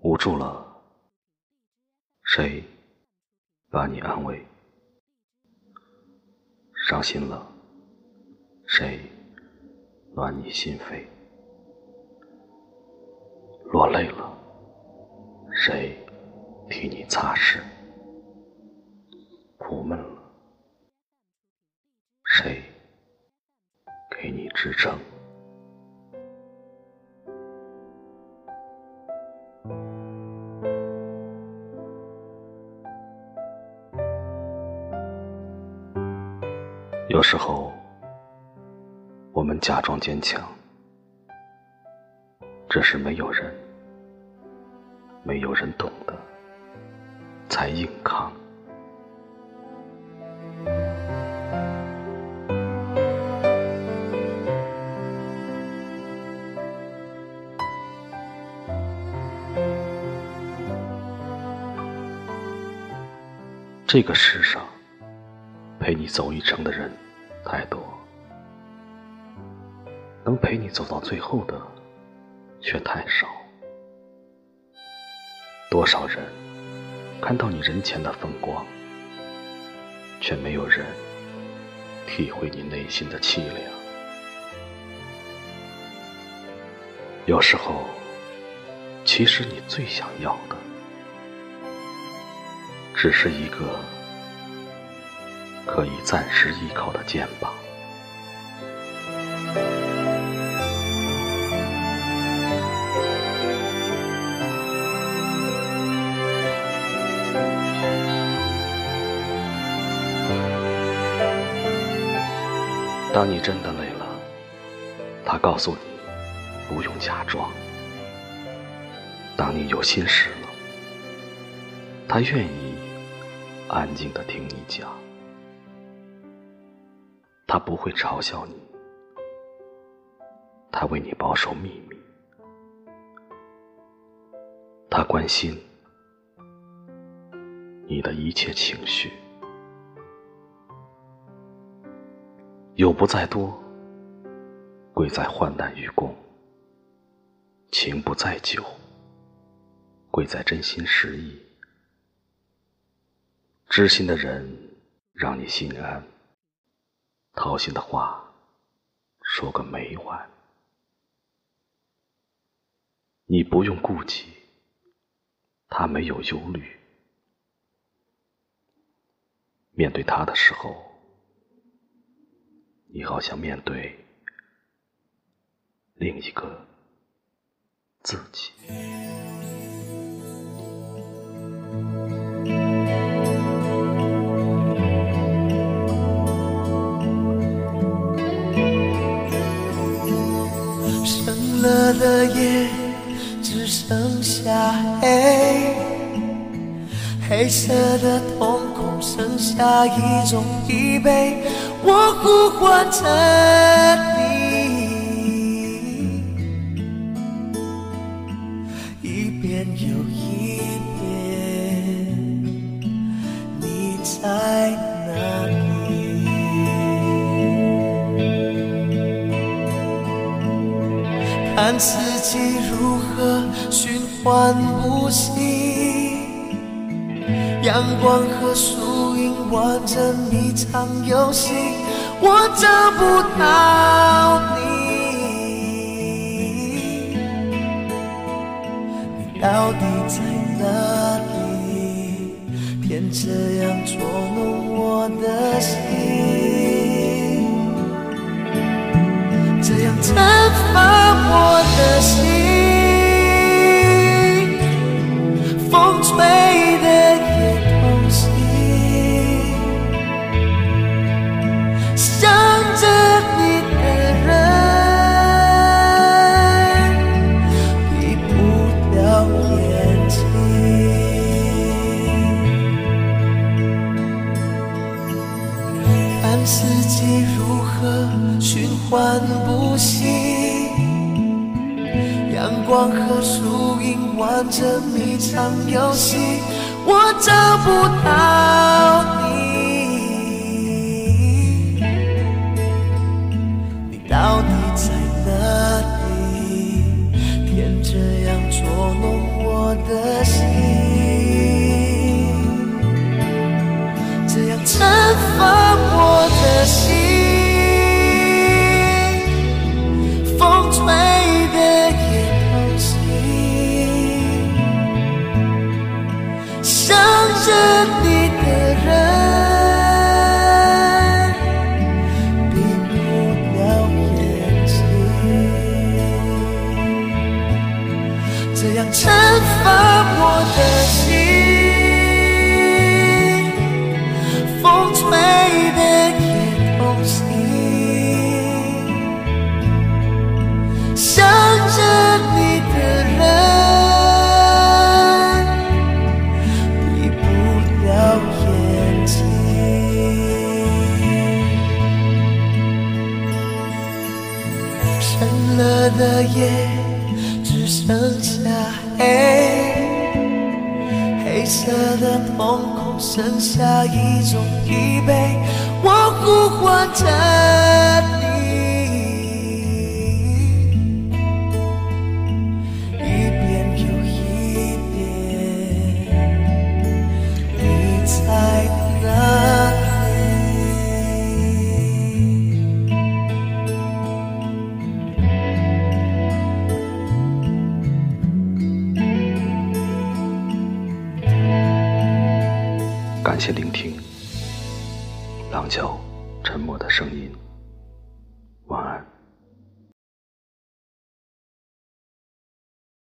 无助了，谁把你安慰？伤心了，谁暖你心扉？落泪了，谁替你擦拭？苦闷了，谁给你支撑？有时候，我们假装坚强，只是没有人，没有人懂得，才硬扛。这个世上，陪你走一程的人。太多，能陪你走到最后的却太少。多少人看到你人前的风光，却没有人体会你内心的凄凉。有时候，其实你最想要的，只是一个。可以暂时依靠的肩膀。当你真的累了，他告诉你不用假装；当你有心事了，他愿意安静的听你讲。他不会嘲笑你，他为你保守秘密，他关心你的一切情绪。友不在多，贵在患难与共；情不在久，贵在真心实意。知心的人，让你心安。掏心的话说个没完，你不用顾忌，他没有忧虑。面对他的时候，你好像面对另一个自己。了的夜只剩下黑，黑色的瞳孔剩下一种疲惫，我呼唤着你，一遍又一遍，你在哪。看四季如何循环不息，阳光和树影玩着一场游戏，我找不到你，你到底在哪里？偏这样捉弄我的心。这样循环不息，阳光和树影玩着迷藏游戏，我找不到你，这样惩罚我的心。风吹的也痛心，想着你的人闭不了眼睛。深了的夜剩下黑，黑色的瞳孔剩下一种疲惫，我呼唤着感谢聆听，廊桥沉默的声音。